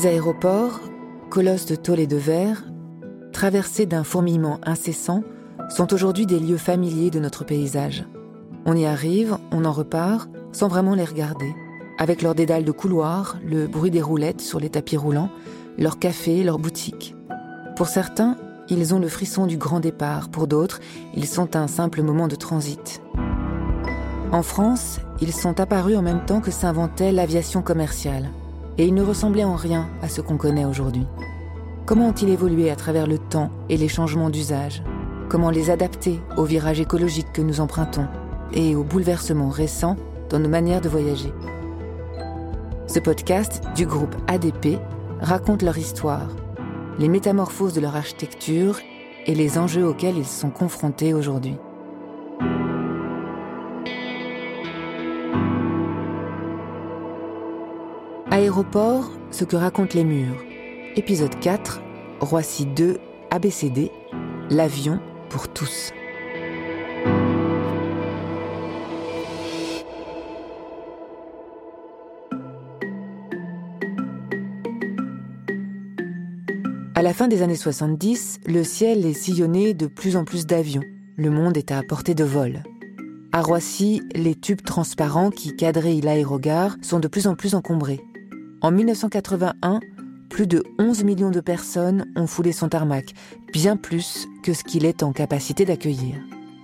Les aéroports, colosses de tôle et de verre, traversés d'un fourmillement incessant, sont aujourd'hui des lieux familiers de notre paysage. On y arrive, on en repart, sans vraiment les regarder, avec leurs dédales de couloirs, le bruit des roulettes sur les tapis roulants, leurs cafés, leurs boutiques. Pour certains, ils ont le frisson du grand départ, pour d'autres, ils sont un simple moment de transit. En France, ils sont apparus en même temps que s'inventait l'aviation commerciale, et ils ne ressemblaient en rien à ce qu'on connaît aujourd'hui. Comment ont-ils évolué à travers le temps et les changements d'usage? Comment les adapter aux virages écologiques que nous empruntons et aux bouleversements récents dans nos manières de voyager? Ce podcast du groupe ADP raconte leur histoire, les métamorphoses de leur architecture et les enjeux auxquels ils sont confrontés aujourd'hui. Aéroport, ce que racontent les murs. Épisode 4, Roissy 2, ABCD, l'avion pour tous. À la fin des années 70, le ciel est sillonné de plus en plus d'avions. Le monde est à portée de vol. À Roissy, les tubes transparents qui quadrillent l'aérogare sont de plus en plus encombrés. En 1981, plus de 11 millions de personnes ont foulé son tarmac, bien plus que ce qu'il est en capacité d'accueillir.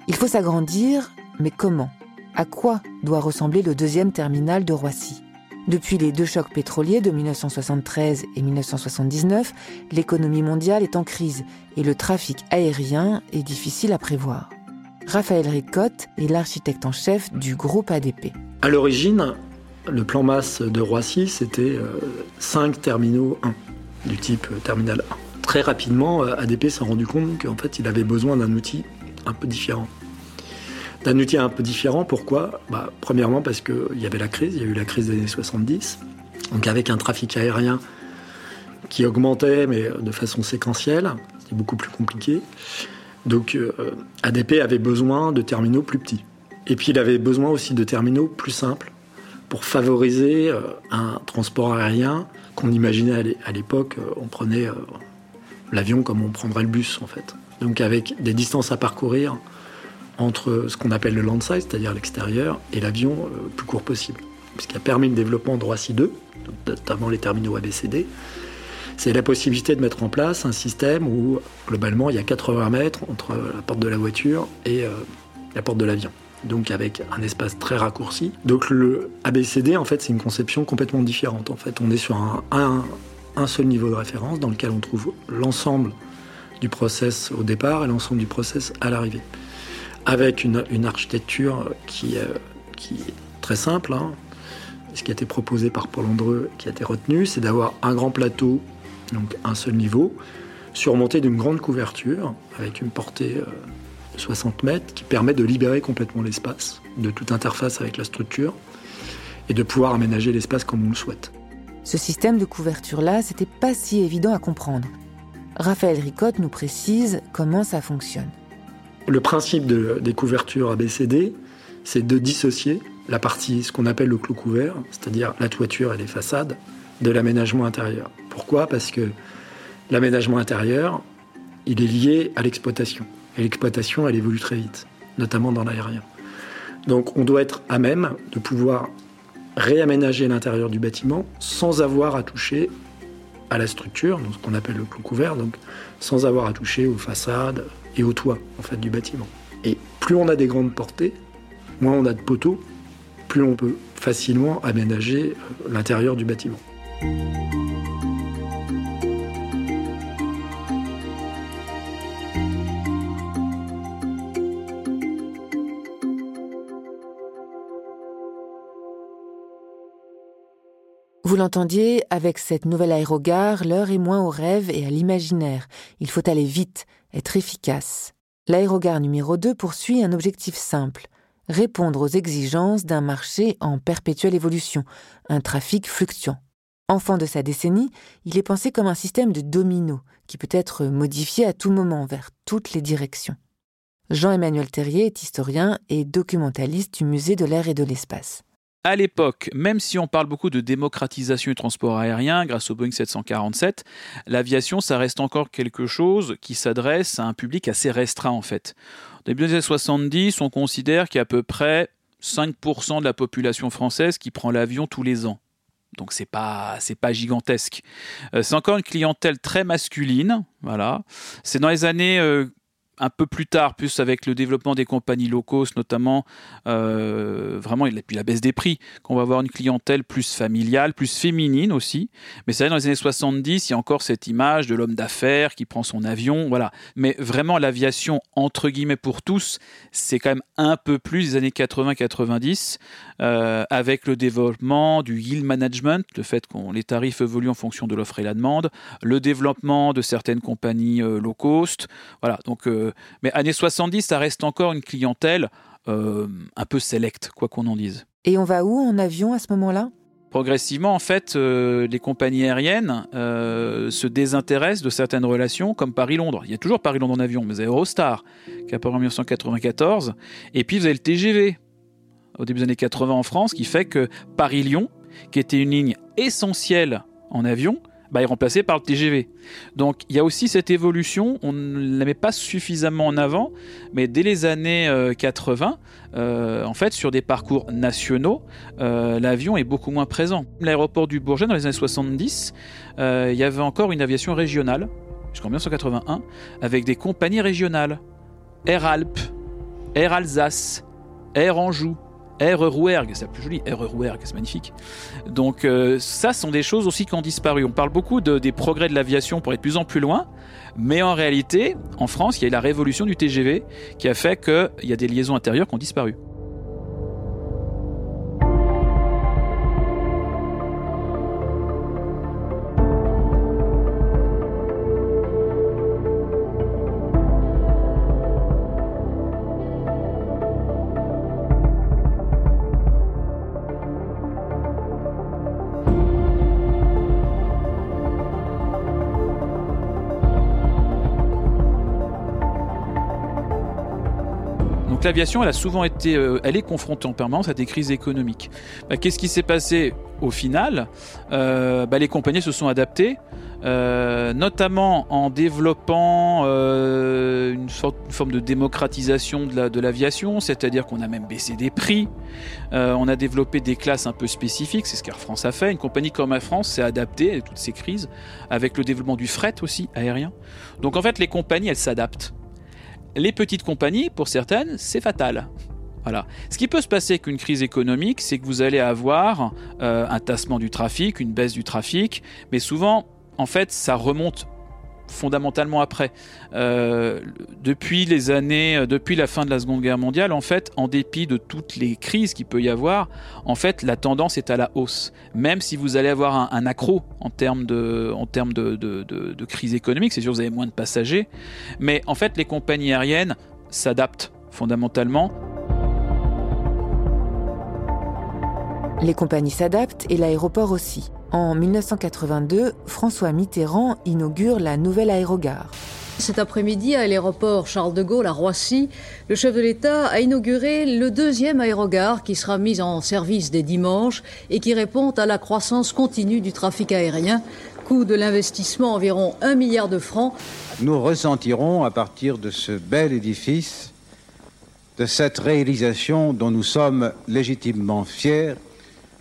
Il faut s'agrandir, mais comment? À quoi doit ressembler le deuxième terminal de Roissy? Depuis les deux chocs pétroliers de 1973 et 1979, l'économie mondiale est en crise et le trafic aérien est difficile à prévoir. Raphaël Ricotte est l'architecte en chef du groupe ADP. À l'origine, le plan masse de Roissy, c'était 5 euh, terminaux 1, du type euh, terminal 1. Très rapidement, euh, ADP s'est rendu compte qu'en fait, il avait besoin d'un outil un peu différent. D'un outil un peu différent, pourquoi? Bah, Premièrement, parce qu'il y avait la crise, il y a eu la crise des années 70. Donc, avec un trafic aérien qui augmentait, mais de façon séquentielle, c'était beaucoup plus compliqué. Donc, ADP avait besoin de terminaux plus petits. Et puis, il avait besoin aussi de terminaux plus simples pour favoriser euh, un transport aérien qu'on imaginait à l'époque. Euh, on prenait euh, l'avion comme on prendrait le bus en fait. Donc avec des distances à parcourir entre ce qu'on appelle le landside, c'est-à-dire l'extérieur, et l'avion le plus court possible. Ce qui a permis le développement de Roissy 2, notamment les terminaux ABCD, c'est la possibilité de mettre en place un système où globalement il y a 80 mètres entre la porte de la voiture et la porte de l'avion donc avec un espace très raccourci. Donc le ABCD, en fait, c'est une conception complètement différente. En fait, on est sur un, un, seul niveau de référence dans lequel on trouve l'ensemble du process au départ et l'ensemble du process à l'arrivée. Avec une, architecture qui, qui, est très simple. Hein. Ce qui a été proposé par Paul Andreu, qui a été retenu, c'est d'avoir un grand plateau, donc un seul niveau, surmonté d'une grande couverture, avec une portée... Euh, 60 mètres qui permet de libérer complètement l'espace de toute interface avec la structure et de pouvoir aménager l'espace comme on le souhaite. Ce système de couverture-là, c'était pas si évident à comprendre. Raphaël Ricotte nous précise comment ça fonctionne. Le principe des couvertures ABCD, c'est de dissocier la partie, ce qu'on appelle le clou couvert, c'est-à-dire la toiture et les façades, de l'aménagement intérieur. Pourquoi? Parce que l'aménagement intérieur, il est lié à l'exploitation. Et l'exploitation, elle évolue très vite, notamment dans l'aérien. Donc on doit être à même de pouvoir réaménager l'intérieur du bâtiment sans avoir à toucher à la structure, ce qu'on appelle le clou couvert, sans avoir à toucher aux façades et au toit en fait du bâtiment. Et plus on a des grandes portées, moins on a de poteaux, plus on peut facilement aménager euh, l'intérieur du bâtiment. Vous l'entendiez, avec cette nouvelle aérogare, l'heure est moins au rêve et à l'imaginaire. Il faut aller vite, être efficace. L'aérogare numéro 2 poursuit un objectif simple répondre aux exigences d'un marché en perpétuelle évolution, un trafic fluctuant. Enfant de sa décennie, il est pensé comme un système de domino qui peut être modifié à tout moment vers toutes les directions. Jean-Emmanuel Terrier est historien et documentaliste du musée de l'air et de l'espace. À l'époque, même si on parle beaucoup de démocratisation du transport aérien grâce au Boeing 747, l'aviation, ça reste encore quelque chose qui s'adresse à un public assez restreint en fait. Au début des années 70, on considère qu'il y a à peu près 5% de la population française qui prend l'avion tous les ans. Donc c'est pas pas gigantesque. Euh, c'est encore une clientèle très masculine, voilà. C'est dans les années euh, un peu plus tard, plus avec le développement des compagnies low cost, notamment euh, vraiment, et puis la baisse des prix, qu'on va avoir une clientèle plus familiale, plus féminine aussi. Mais c'est vrai, dans les années 70, il y a encore cette image de l'homme d'affaires qui prend son avion, voilà. Mais vraiment, l'aviation, entre guillemets, pour tous, c'est quand même un peu plus des années 80-90, euh, avec le développement du yield management, le fait que les tarifs évoluent en fonction de l'offre et la demande, le développement de certaines compagnies euh, low cost, voilà. Donc, euh, mais années 70, ça reste encore une clientèle euh, un peu sélecte, quoi qu'on en dise. Et on va où en avion à ce moment-là? Progressivement, en fait, euh, les compagnies aériennes se désintéressent de certaines relations, comme Paris-Londres. Il y a toujours Paris-Londres en avion, mais vous avez Eurostar, qui apparaît en 1994. Et puis, vous avez le TGV, au début des années 80 en France, qui fait que Paris-Lyon, qui était une ligne essentielle en avion, bah, est remplacé par le TGV. Donc il y a aussi cette évolution, on ne la met pas suffisamment en avant, mais dès les années 80, euh, euh, en fait, sur des parcours nationaux, euh, l'avion est beaucoup moins présent. L'aéroport du Bourget, dans les années 70, il y avait encore une aviation régionale, jusqu'en 1981, avec des compagnies régionales. Air Alpes, Air Alsace, Air Anjou, R. C'est plus joli, R. C'est magnifique. Donc euh, ça sont des choses aussi qui ont disparu. On parle beaucoup des progrès de l'aviation pour être de plus en plus loin, mais en réalité, en France, il y a eu la révolution du TGV qui a fait qu'il y a des liaisons intérieures qui ont disparu. L'aviation, elle a souvent été, euh, elle est confrontée en permanence à des crises économiques. Bah, qu'est-ce qui s'est passé au final? Euh, bah, Les compagnies se sont adaptées, euh, notamment en développant une, forme de démocratisation de l'aviation, c'est-à-dire qu'on a même baissé des prix, on a développé des classes un peu spécifiques, c'est ce qu'Air France a fait. Une compagnie comme Air France s'est adaptée à toutes ces crises, avec le développement du fret aussi aérien. Donc en fait, les compagnies, elles s'adaptent. Les petites compagnies, pour certaines, c'est fatal. Voilà. Ce qui peut se passer avec une crise économique, c'est que vous allez avoir euh, un tassement du trafic, une baisse du trafic, mais souvent, en fait, ça remonte fondamentalement après. Euh, depuis les années, euh, depuis la fin de la Seconde Guerre mondiale, en fait, en dépit de toutes les crises qu'il peut y avoir, en fait, la tendance est à la hausse. Même si vous allez avoir un, accro en termes de, en termes de, de crise économique, c'est sûr vous avez moins de passagers, mais en fait, les compagnies aériennes s'adaptent fondamentalement. Les compagnies s'adaptent et l'aéroport aussi. En 1982, François Mitterrand inaugure la nouvelle aérogare. Cet après-midi, à l'aéroport Charles de Gaulle à Roissy, le chef de l'État a inauguré le deuxième aérogare qui sera mis en service dès dimanche et qui répond à la croissance continue du trafic aérien. Coût de l'investissement environ 1 milliard de francs. Nous ressentirons à partir de ce bel édifice, de cette réalisation dont nous sommes légitimement fiers,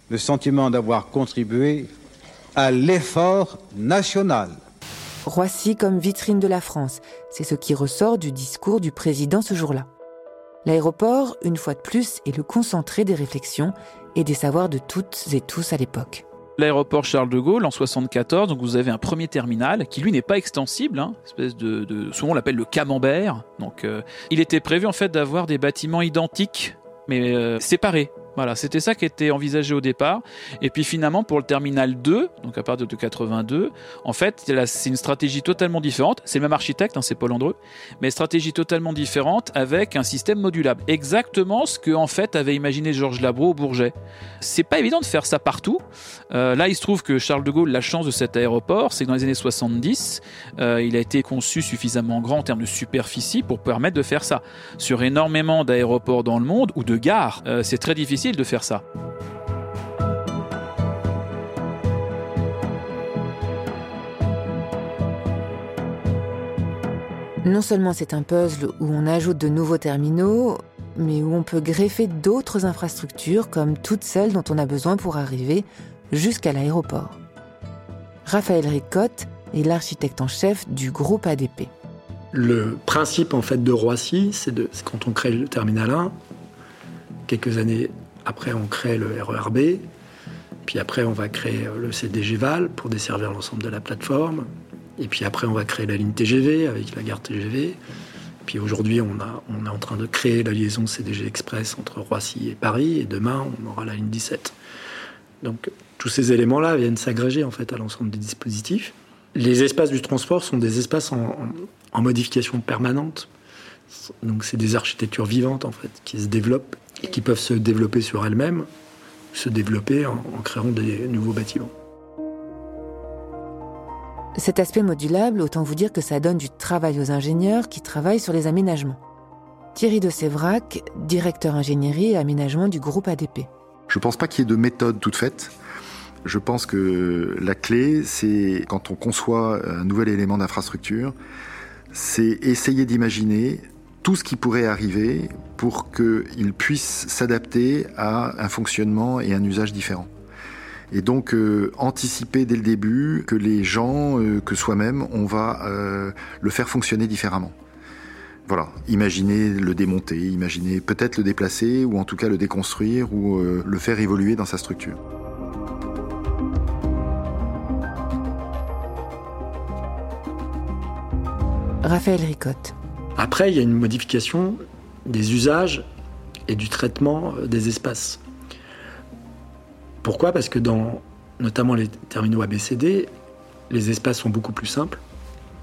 le sentiment d'avoir contribué à l'effort national. Roissy comme vitrine de la France, c'est ce qui ressort du discours du président ce jour-là. L'aéroport, une fois de plus, est le concentré des réflexions et des savoirs de toutes et tous à l'époque. L'aéroport Charles de Gaulle en 74, donc vous avez un premier terminal qui lui n'est pas extensible, hein, espèce de, souvent on l'appelle le camembert. Donc euh, il était prévu en fait d'avoir des bâtiments identiques mais euh, séparés voilà, c'était ça qui était envisagé au départ. Et puis finalement, pour le terminal 2, donc à partir de 82, en fait, c'est une stratégie totalement différente. C'est le même architecte, hein, c'est Paul Andreu, mais stratégie totalement différente avec un système modulable. Exactement ce que en fait avait imaginé Georges Labro au Bourget. C'est pas évident de faire ça partout. Euh, là, il se trouve que Charles de Gaulle, la chance de cet aéroport, c'est que dans les années 70, euh, il a été conçu suffisamment grand en termes de superficie pour permettre de faire ça. Sur énormément d'aéroports dans le monde ou de gares, euh, c'est très difficile de faire ça. Non seulement c'est un puzzle où on ajoute de nouveaux terminaux, mais où on peut greffer d'autres infrastructures comme toutes celles dont on a besoin pour arriver jusqu'à l'aéroport. Raphaël Ricotte est l'architecte en chef du groupe ADP. Le principe en fait de Roissy, c'est quand on crée le terminal 1, quelques années après on crée le RERB, puis après on va créer le CDG Val pour desservir l'ensemble de la plateforme, et puis après on va créer la ligne TGV avec la gare TGV. Puis aujourd'hui, on, est en train de créer la liaison CDG Express entre Roissy et Paris, et demain, on aura la ligne 17. Donc tous ces éléments-là viennent s'agréger en fait à l'ensemble des dispositifs. Les espaces du transport sont des espaces en, modification permanente. Donc c'est des architectures vivantes en fait qui se développent et qui peuvent se développer sur elles-mêmes, se développer en créant des nouveaux bâtiments. Cet aspect modulable, autant vous dire que ça donne du travail aux ingénieurs qui travaillent sur les aménagements. Thierry de Sévrac, directeur ingénierie et aménagement du groupe ADP. Je ne pense pas qu'il y ait de méthode toute faite. Je pense que la clé, c'est quand on conçoit un nouvel élément d'infrastructure, c'est essayer d'imaginer tout ce qui pourrait arriver pour qu'il puisse s'adapter à un fonctionnement et un usage différent. Et donc euh, anticiper dès le début que les gens, euh, que soi-même, on va euh, le faire fonctionner différemment. Voilà, imaginer le démonter, imaginer peut-être le déplacer ou en tout cas le déconstruire ou le faire évoluer dans sa structure. Raphaël Ricotte. Après, il y a une modification des usages et du traitement des espaces. Pourquoi? Parce que dans notamment les terminaux ABCD, les espaces sont beaucoup plus simples,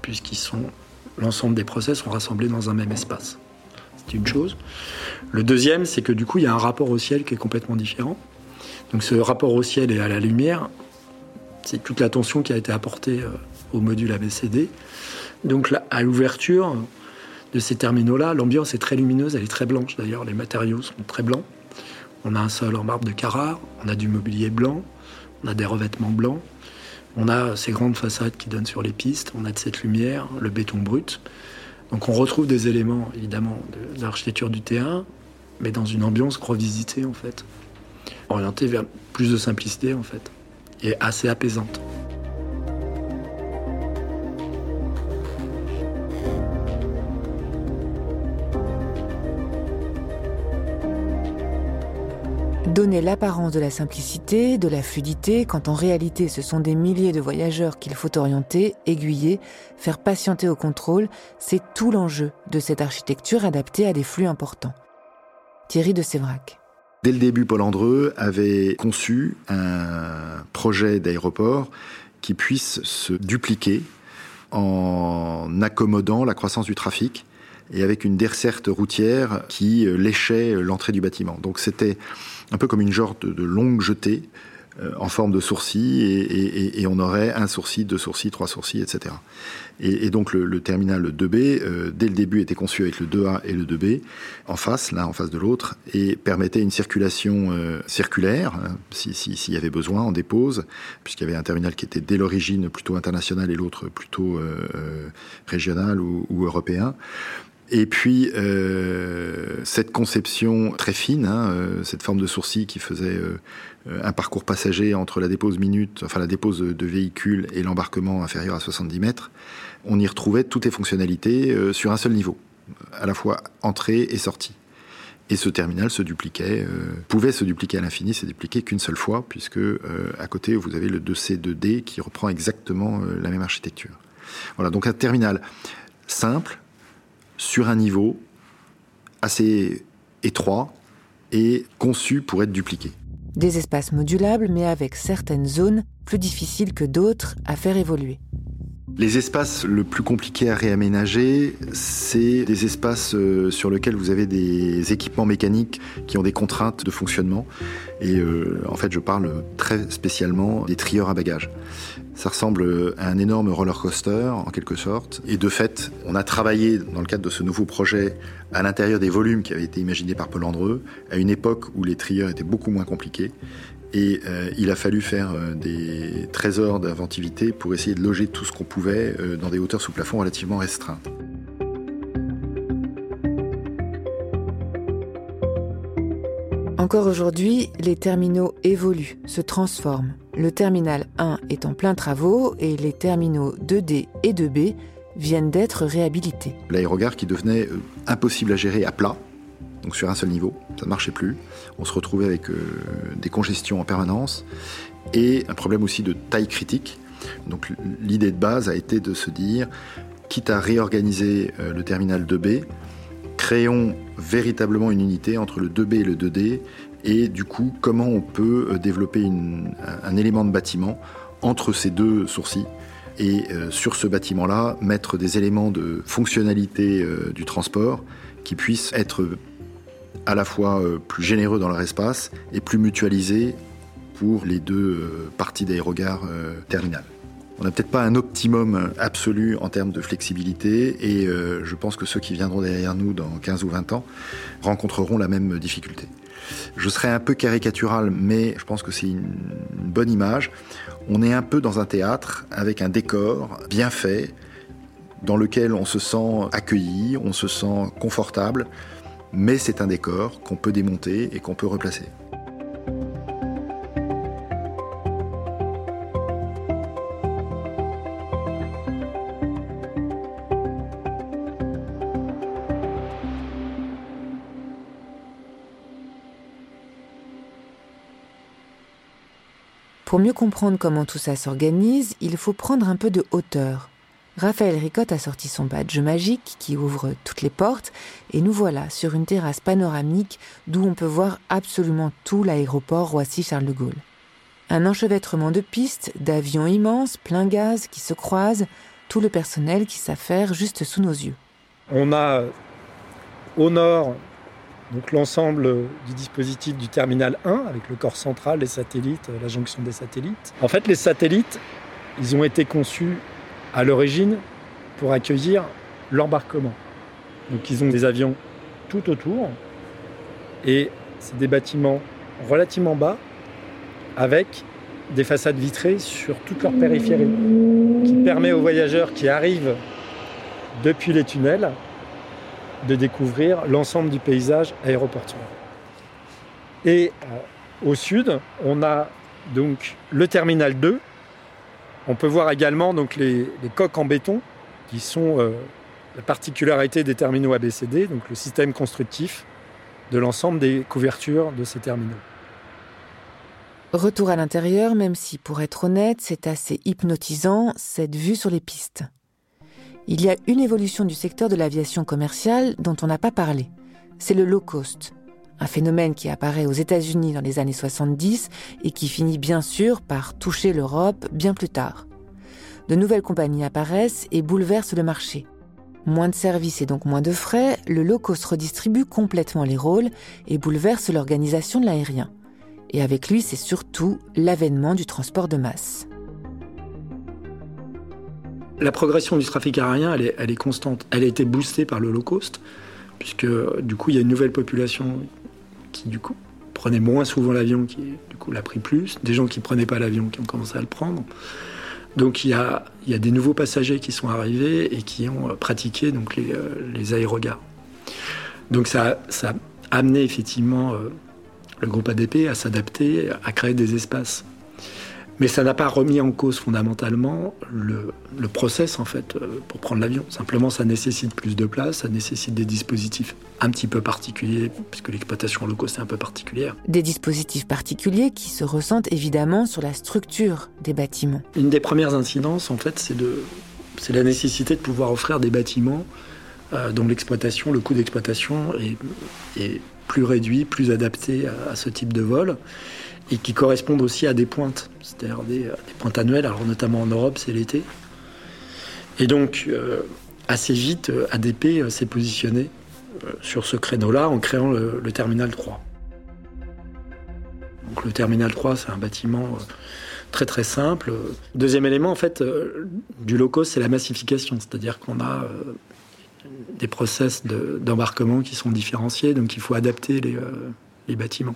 puisqu'ils sont l'ensemble des process sont rassemblés dans un même espace. C'est une chose. Le deuxième, c'est que du coup, il y a un rapport au ciel qui est complètement différent. Donc ce rapport au ciel et à la lumière, c'est toute l'attention qui a été apportée euh, au module ABCD. Donc à l'ouverture de ces terminaux-là, l'ambiance est très lumineuse, elle est très blanche d'ailleurs, les matériaux sont très blancs. On a un sol en marbre de Carrare, on a du mobilier blanc, on a des revêtements blancs, on a ces grandes façades qui donnent sur les pistes, on a de cette lumière, le béton brut. Donc on retrouve des éléments évidemment de, l'architecture du T1, mais dans une ambiance revisitée en fait, orientée vers plus de simplicité en fait, et assez apaisante. Donner l'apparence de la simplicité, de la fluidité, quand en réalité ce sont des milliers de voyageurs qu'il faut orienter, aiguiller, faire patienter au contrôle, c'est tout l'enjeu de cette architecture adaptée à des flux importants. Thierry de Sévrac. Dès le début, Paul Andreu avait conçu un projet d'aéroport qui puisse se dupliquer en accommodant la croissance du trafic et avec une desserte routière qui léchait l'entrée du bâtiment. Donc c'était un peu comme une genre de, longue jetée euh, en forme de sourcil, et, on aurait un sourcil, deux sourcils, trois sourcils, etc. Et, donc le, terminal 2B, euh, dès le début, était conçu avec le 2A et le 2B en face, l'un en face de l'autre, et permettait une circulation euh, circulaire, hein, s'il y avait besoin, en dépose, puisqu'il y avait un terminal qui était dès l'origine plutôt international et l'autre plutôt régional ou européen. Et puis euh, cette conception très fine, hein, euh, cette forme de sourcil qui faisait euh, un parcours passager entre la dépose minute, enfin la dépose de véhicule et l'embarquement inférieur à 70 mètres, on y retrouvait toutes les fonctionnalités sur un seul niveau, à la fois entrée et sortie. Et ce terminal se dupliquait, pouvait se dupliquer à l'infini, s'est dupliqué qu'une seule fois, puisque à côté vous avez le 2C2D qui reprend exactement la même architecture. Voilà, donc un terminal simple, sur un niveau assez étroit et conçu pour être dupliqué. Des espaces modulables, mais avec certaines zones plus difficiles que d'autres à faire évoluer. Les espaces le plus compliqués à réaménager, c'est des espaces euh, sur lesquels vous avez des équipements mécaniques qui ont des contraintes de fonctionnement. Et euh, en fait, je parle très spécialement des trieurs à bagages. Ça ressemble à un énorme roller coaster, en quelque sorte. Et de fait, on a travaillé, dans le cadre de ce nouveau projet, à l'intérieur des volumes qui avaient été imaginés par Paul Andreu, à une époque où les trieurs étaient beaucoup moins compliqués. Et euh, il a fallu faire euh, des trésors d'inventivité pour essayer de loger tout ce qu'on pouvait euh, dans des hauteurs sous plafond relativement restreintes. Encore aujourd'hui, les terminaux évoluent, se transforment. Le terminal 1 est en plein travaux et les terminaux 2D et 2B viennent d'être réhabilités. L'aérogare qui devenait euh, impossible à gérer à plat, donc sur un seul niveau, ça ne marchait plus. On se retrouvait avec euh, des congestions en permanence et un problème aussi de taille critique. Donc l'idée de base a été de se dire, quitte à réorganiser euh, le terminal 2B, créons véritablement une unité entre le 2B et le 2D et du coup comment on peut euh, développer un élément de bâtiment entre ces deux sourcils et euh, sur ce bâtiment-là mettre des éléments de fonctionnalité du transport qui puissent être à la fois plus généreux dans leur espace et plus mutualisés pour les deux parties d'aérogare terminal. On n'a peut-être pas un optimum absolu en termes de flexibilité et euh, je pense que ceux qui viendront derrière nous dans 15 ou 20 ans rencontreront la même difficulté. Je serai un peu caricatural, mais je pense que c'est une bonne image. On est un peu dans un théâtre avec un décor bien fait, dans lequel on se sent accueilli, on se sent confortable, mais c'est un décor qu'on peut démonter et qu'on peut replacer. Pour mieux comprendre comment tout ça s'organise, il faut prendre un peu de hauteur. Raphaël Ricotte a sorti son badge magique qui ouvre toutes les portes et nous voilà sur une terrasse panoramique d'où on peut voir absolument tout l'aéroport Roissy-Charles de Gaulle. Un enchevêtrement de pistes, d'avions immenses, plein gaz qui se croisent, tout le personnel qui s'affaire juste sous nos yeux. On a au nord donc l'ensemble du dispositif du terminal 1 avec le corps central, les satellites, la jonction des satellites. En fait, les satellites, ils ont été conçus à l'origine pour accueillir l'embarquement. Donc ils ont des avions tout autour et c'est des bâtiments relativement bas avec des façades vitrées sur toute leur périphérie qui permet aux voyageurs qui arrivent depuis les tunnels de découvrir l'ensemble du paysage aéroportuaire. Et euh, au sud, on a donc le terminal 2. On peut voir également donc les, coques en béton qui sont euh, la particularité des terminaux ABCD, donc le système constructif de l'ensemble des couvertures de ces terminaux. Retour à l'intérieur, même si pour être honnête, c'est assez hypnotisant cette vue sur les pistes il y a une évolution du secteur de l'aviation commerciale dont on n'a pas parlé. C'est le low cost, un phénomène qui apparaît aux États-Unis dans les années 70 et qui finit bien sûr par toucher l'Europe bien plus tard. De nouvelles compagnies apparaissent et bouleversent le marché. Moins de services et donc moins de frais, le low cost redistribue complètement les rôles et bouleverse l'organisation de l'aérien. Et avec lui, c'est surtout l'avènement du transport de masse. La progression du trafic aérien, elle est, constante. Elle a été boostée par le low cost, puisque du coup, il y a une nouvelle population qui, du coup, prenait moins souvent l'avion, qui, du coup, l'a pris plus. Des gens qui ne prenaient pas l'avion, qui ont commencé à le prendre. Donc, il y a, des nouveaux passagers qui sont arrivés et qui ont euh, pratiqué les, euh, aérogares. Donc, ça, ça a amené effectivement euh, le groupe ADP à s'adapter, à créer des espaces mais ça n'a pas remis en cause fondamentalement le, process en fait euh, pour prendre l'avion. Simplement, ça nécessite plus de place, ça nécessite des dispositifs un petit peu particuliers, puisque l'exploitation low cost est un peu particulière. Des dispositifs particuliers qui se ressentent évidemment sur la structure des bâtiments. Une des premières incidences, en fait, c'est de, c'est la nécessité de pouvoir offrir des bâtiments euh, dont l'exploitation, le coût d'exploitation est, plus réduit, plus adapté à ce type de vol et qui correspondent aussi à des pointes, c'est-à-dire des, pointes annuelles, alors notamment en Europe, c'est l'été. Et donc, euh, assez vite, euh, ADP euh, s'est positionné sur ce créneau-là en créant le, terminal 3. Donc, le terminal 3, c'est un bâtiment très très simple. Deuxième élément, en fait, du low cost, c'est la massification, c'est-à-dire qu'on a des process d'embarquement qui sont différenciés, donc il faut adapter les bâtiments.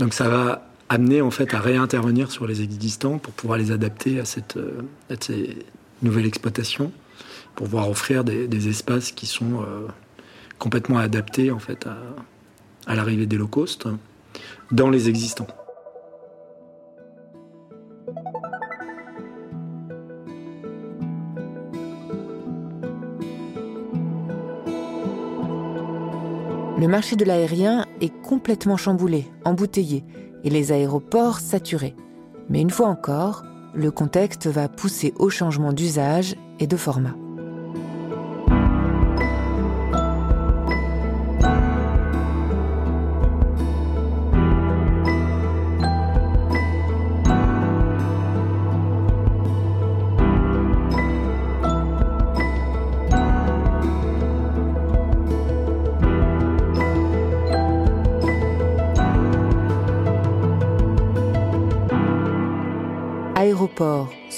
Donc ça va amener en fait à réintervenir sur les existants pour pouvoir les adapter à cette, euh, ces nouvelles exploitations, pour pouvoir offrir des, espaces qui sont euh, complètement adaptés en fait à, l'arrivée des low cost. dans les existants. Le marché de l'aérien est complètement chamboulé, embouteillé, et les aéroports saturés. Mais une fois encore, le contexte va pousser au changement d'usage et de format.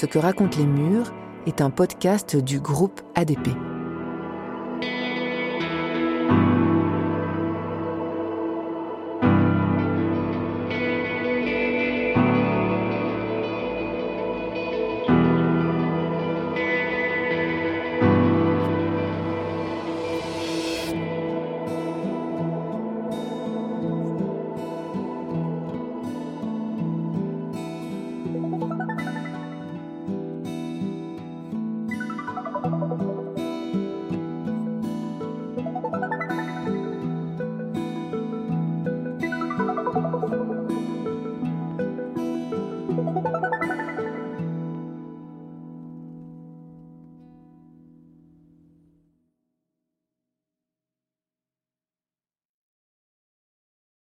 Ce que racontent les murs est un podcast du groupe ADP.